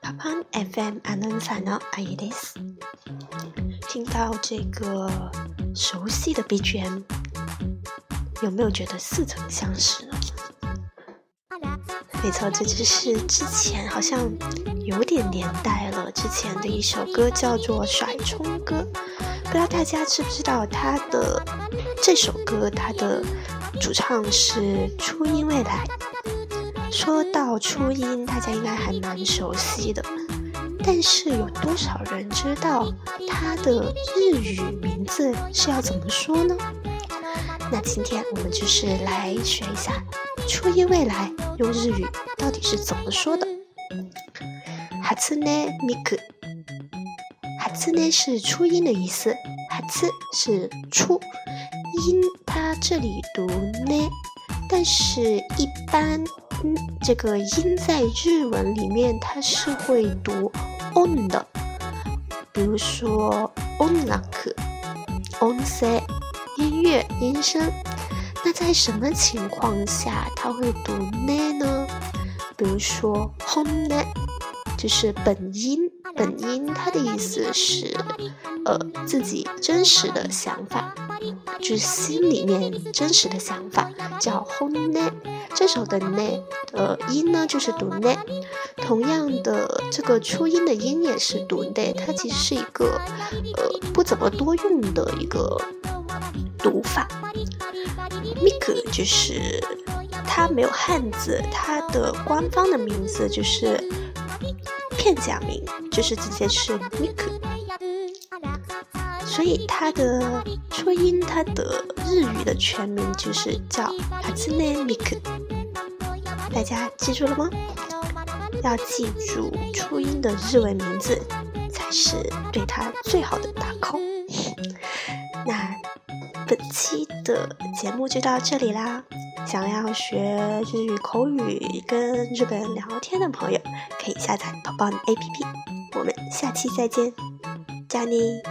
パパン FM アナウンサーのあゆです。听到这个熟悉的 BGM，有没有觉得似曾相识呢？没错，这就是之前好像有点年代了，之前的一首歌叫做《甩葱歌》，不知道大家知不知道它的这首歌，它的 主唱是初音未来。说到初音，大家应该还蛮熟悉的，但是有多少人知道它的日语名字是要怎么说呢？那今天我们就是来学一下初音未来用日语到底是怎么说的。哈兹呢米克，哈兹呢是初音的意思，哈兹是出音，它这里读呢，但是一般这个音在日文里面它是会读 on 的，比如说 on 那克，on say。音乐音声，那在什么情况下它会读呢呢？比如说 home 呢，就是本音，本音它的意思是，呃，自己真实的想法，就是心里面真实的想法，叫 hone。这首的呢的音呢就是读呢，同样的这个初音的音也是读呢，它其实是一个呃不怎么多用的一个。读法，mik 就是它没有汉字，它的官方的名字就是片假名，就是直接是 mik，所以它的初音，它的日语的全名就是叫 hatsune mik，大家记住了吗？要记住初音的日文名字才是对它最好的打 call。那。本期的节目就到这里啦！想要学日语口语、跟日本人聊天的朋友，可以下载宝宝的 APP。我们下期再见，加你。